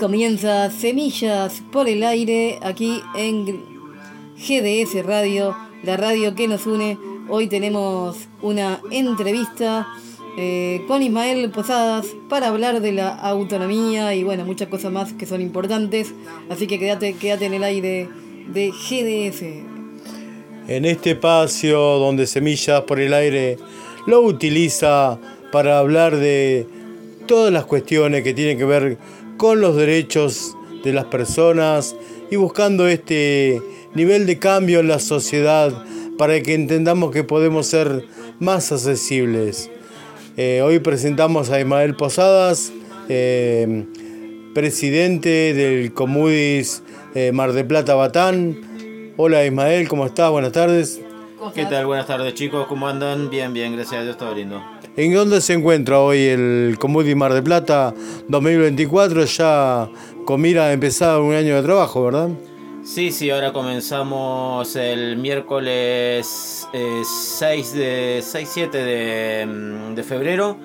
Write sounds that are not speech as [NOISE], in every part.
comienza Semillas por el Aire aquí en GDS Radio, la radio que nos une. Hoy tenemos una entrevista eh, con Ismael Posadas para hablar de la autonomía y bueno, muchas cosas más que son importantes. Así que quédate, quédate en el aire de GDS. En este espacio donde Semillas por el Aire lo utiliza para hablar de todas las cuestiones que tienen que ver con los derechos de las personas y buscando este nivel de cambio en la sociedad para que entendamos que podemos ser más accesibles. Eh, hoy presentamos a Ismael Posadas, eh, presidente del Comudis eh, Mar de Plata Batán. Hola Ismael, ¿cómo estás? Buenas tardes. ¿Qué tal? Buenas tardes chicos, ¿cómo andan? Bien, bien, gracias a Dios, todo lindo. ¿En dónde se encuentra hoy el Comudi Mar de Plata 2024? Ya con mira a empezar un año de trabajo, ¿verdad? Sí, sí, ahora comenzamos el miércoles 6 de 6-7 de, mm, de febrero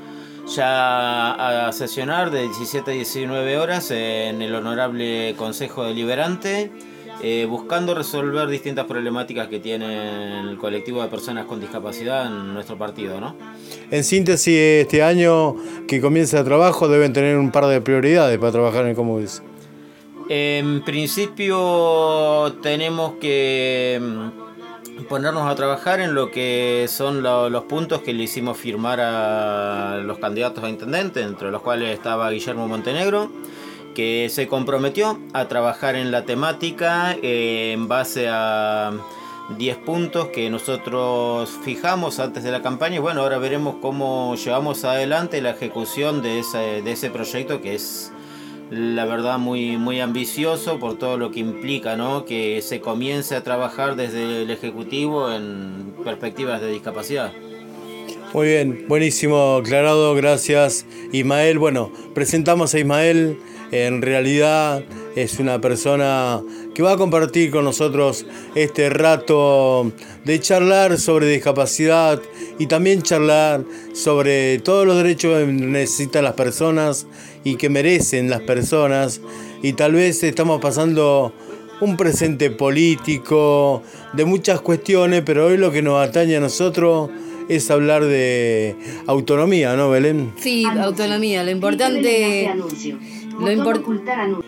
ya a sesionar de 17 a 19 horas en el Honorable Consejo Deliberante eh, buscando resolver distintas problemáticas que tiene el colectivo de personas con discapacidad en nuestro partido. ¿no? En síntesis, este año que comienza el trabajo deben tener un par de prioridades para trabajar en el Comudis. En principio tenemos que mm, ponernos a trabajar en lo que son los puntos que le hicimos firmar a los candidatos a intendente, entre los cuales estaba Guillermo Montenegro que se comprometió a trabajar en la temática eh, en base a 10 puntos que nosotros fijamos antes de la campaña y bueno, ahora veremos cómo llevamos adelante la ejecución de ese, de ese proyecto que es la verdad muy, muy ambicioso por todo lo que implica, ¿no? que se comience a trabajar desde el Ejecutivo en perspectivas de discapacidad. Muy bien, buenísimo, aclarado, gracias Ismael. Bueno, presentamos a Ismael en realidad es una persona que va a compartir con nosotros este rato de charlar sobre discapacidad y también charlar sobre todos los derechos que necesitan las personas y que merecen las personas. Y tal vez estamos pasando un presente político de muchas cuestiones, pero hoy lo que nos atañe a nosotros es hablar de autonomía, ¿no, Belén? Sí, autonomía. Lo importante lo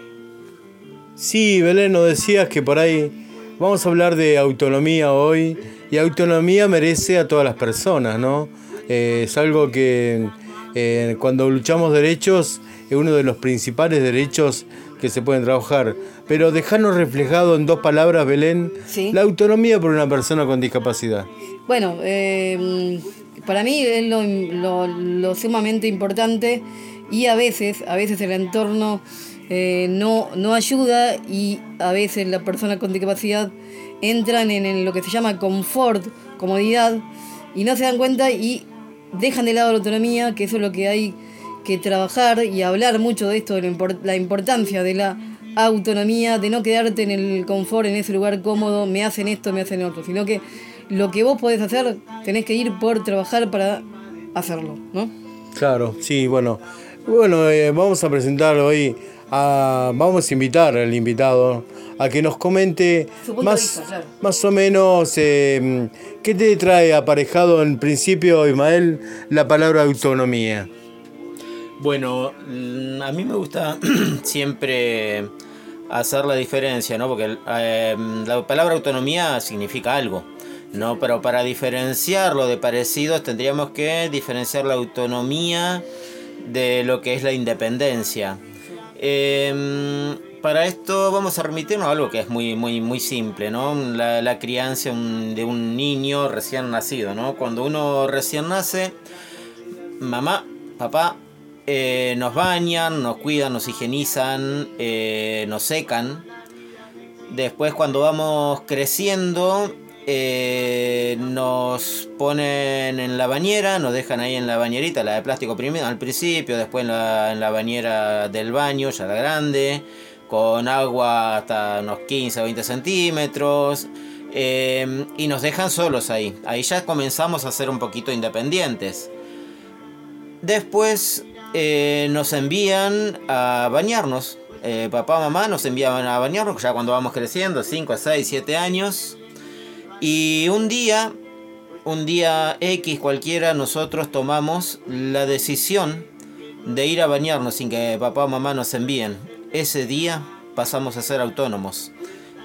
Sí, Belén, nos decías que por ahí vamos a hablar de autonomía hoy y autonomía merece a todas las personas, ¿no? Eh, es algo que eh, cuando luchamos derechos es uno de los principales derechos que se pueden trabajar. Pero dejarnos reflejado en dos palabras, Belén, la autonomía por una persona con discapacidad. Bueno, eh, para mí es lo sumamente importante y a veces, a veces el entorno eh, no, no ayuda y a veces las personas con discapacidad entran en, lo que se llama confort, comodidad, y no se dan cuenta y dejan de lado la autonomía, que eso es lo que hay que trabajar y hablar mucho de esto, de la importancia de la autonomía, de no quedarte en el confort, en ese lugar cómodo, me hacen esto, me hacen otro, sino que lo que vos podés hacer, tenés que ir por trabajar para hacerlo, ¿no? Claro, sí, bueno, bueno, eh, vamos a presentar hoy, a, vamos a invitar al invitado a que nos comente más, más o menos eh, qué te trae aparejado en principio, Ismael, la palabra autonomía. Bueno, mm, a mí me gusta [CLEARS THROAT] siempre hacer la diferencia, ¿no? Porque eh, la palabra autonomía significa algo. No, pero para diferenciarlo de parecidos tendríamos que diferenciar la autonomía de lo que es la independencia. Em, para esto vamos a remitirnos a algo que es muy, muy, muy simple, ¿no? La, crianza de un niño recién nacido, ¿no? Cuando uno recién nace, mamá, papá, eh, nos bañan, nos cuidan, nos higienizan, eh, nos secan. Después cuando vamos creciendo, eh, nos ponen en la bañera, nos dejan ahí en la bañerita, la de plástico primero al principio, después en la, bañera del baño, ya la grande, con agua hasta unos 15 o 20 centímetros. Eh, y nos dejan solos ahí. Ahí ya comenzamos a ser un poquito independientes. Después eh, nos envían a bañarnos. papá, mamá nos enviaban a bañarnos ya cuando vamos creciendo, 5, 6, 7 años. Y un día, un día X cualquiera, nosotros tomamos la decisión de ir a bañarnos sin que papá o mamá nos envíen. Ese día pasamos a ser autónomos.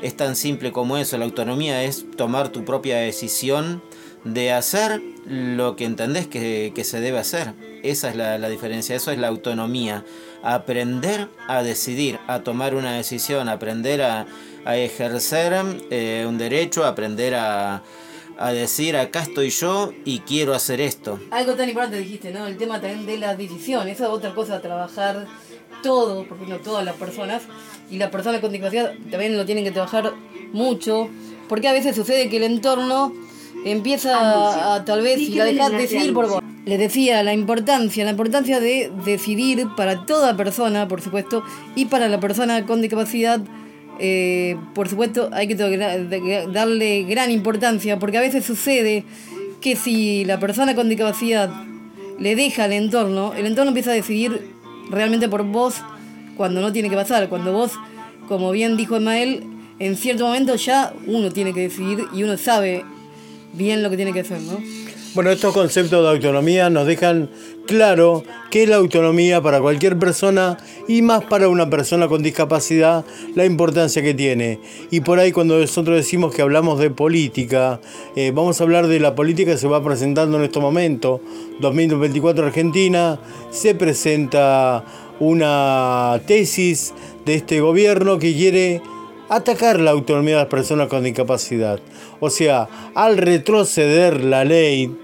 Es tan simple como eso, la autonomía es tomar tu propia decisión de hacer lo que entendés que, se debe hacer. Esa es la, diferencia, eso es la autonomía. Aprender a decidir, a tomar una decisión, aprender a, ejercer eh, un derecho, aprender a, a decir acá estoy yo y quiero hacer esto. Algo tan importante dijiste, ¿no? El tema también de la decisión, esa es otra cosa, trabajar todo, porque no todas las personas, y las personas con discapacidad también lo tienen que trabajar mucho, porque a veces sucede que el entorno empieza a, tal vez y la dejas decidir por vos. Les decía la importancia, la importancia de decidir para toda persona, por supuesto, y para la persona con discapacidad, eh, por supuesto, hay que darle gran importancia, porque a veces sucede que si la persona con discapacidad le deja al entorno, el entorno empieza a decidir realmente por vos cuando no tiene que pasar, cuando vos, como bien dijo Emael, en cierto momento ya uno tiene que decidir y uno sabe bien lo que tiene que hacer, ¿no? Bueno, estos conceptos de autonomía nos dejan claro qué es la autonomía para cualquier persona y más para una persona con discapacidad, la importancia que tiene. Y por ahí cuando nosotros decimos que hablamos de política, eh, vamos a hablar de la política que se va presentando en este momento. 2024 Argentina, se presenta una tesis de este gobierno que quiere atacar la autonomía de las personas con discapacidad. O sea, al retroceder la ley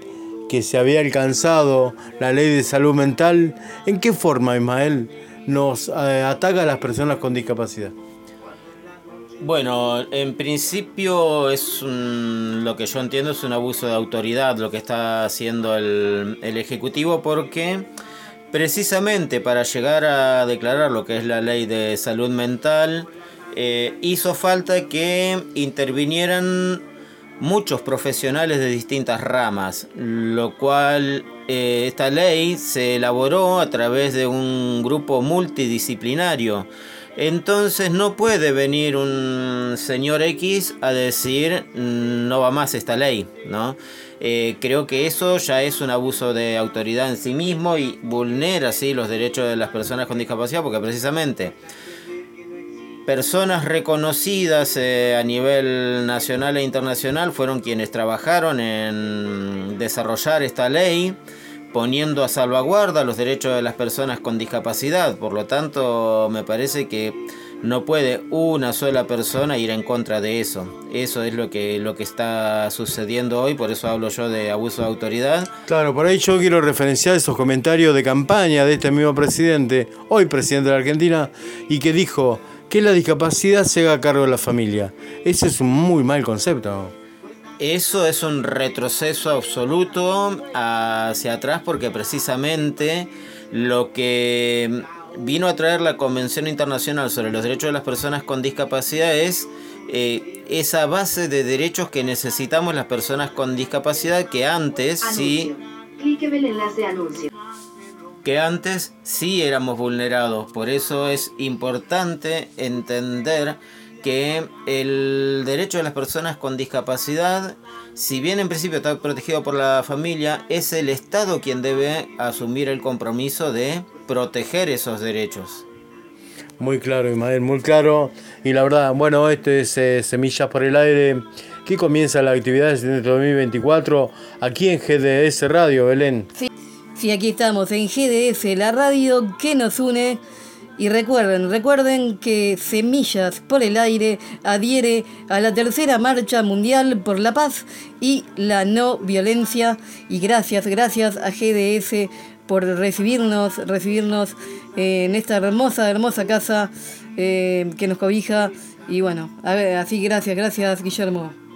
que se había alcanzado, la ley de salud mental, ¿en qué forma, Ismael, nos eh, ataca a las personas con discapacidad? Bueno, en principio es lo que yo entiendo es un abuso de autoridad lo que está haciendo el, el Ejecutivo porque precisamente para llegar a declarar lo que es la ley de salud mental, eh, hizo falta que intervinieran muchos profesionales de distintas ramas, lo cual eh, esta ley se elaboró a través de un grupo multidisciplinario. Entonces no puede venir un señor X a decir no va más esta ley, ¿no? Eh, creo que eso ya es un abuso de autoridad en sí mismo y vulnera así los derechos de las personas con discapacidad porque precisamente personas reconocidas eh, a nivel nacional e internacional fueron quienes trabajaron en desarrollar esta ley, poniendo a salvaguarda los derechos de las personas con discapacidad. Por lo tanto, me parece que no puede una sola persona ir en contra de eso. Eso es lo que, lo que está sucediendo hoy, por eso hablo yo de abuso de autoridad. Claro, por ahí yo quiero referenciar esos comentarios de campaña de este mismo presidente, hoy presidente de la Argentina, y que dijo, que la discapacidad se haga cargo de la familia. Ese es un muy mal concepto. Eso es un retroceso absoluto hacia atrás porque precisamente lo que vino a traer la Convención Internacional sobre los Derechos de las Personas con Discapacidad es eh, esa base de derechos que necesitamos las personas con discapacidad que antes sí... el enlace anuncio que antes sí éramos vulnerados. Por eso es importante entender que el derecho de las personas con discapacidad, si bien en principio está protegido por la familia, es el Estado quien debe asumir el compromiso de proteger esos derechos. Muy claro, Ismael, muy claro. Y la verdad, bueno, este es eh, Semillas por el Aire, que comienza la actividad de 2024 aquí en GDS Radio, Belén. Sí. Sí, aquí estamos en GDS, la radio que nos une. Y recuerden, recuerden que Semillas por el Aire adhiere a la tercera marcha mundial por la paz y la no violencia. Y gracias, gracias a GDS por recibirnos, recibirnos en esta hermosa, hermosa casa eh, que nos cobija. Y bueno, a ver, así gracias, gracias Guillermo.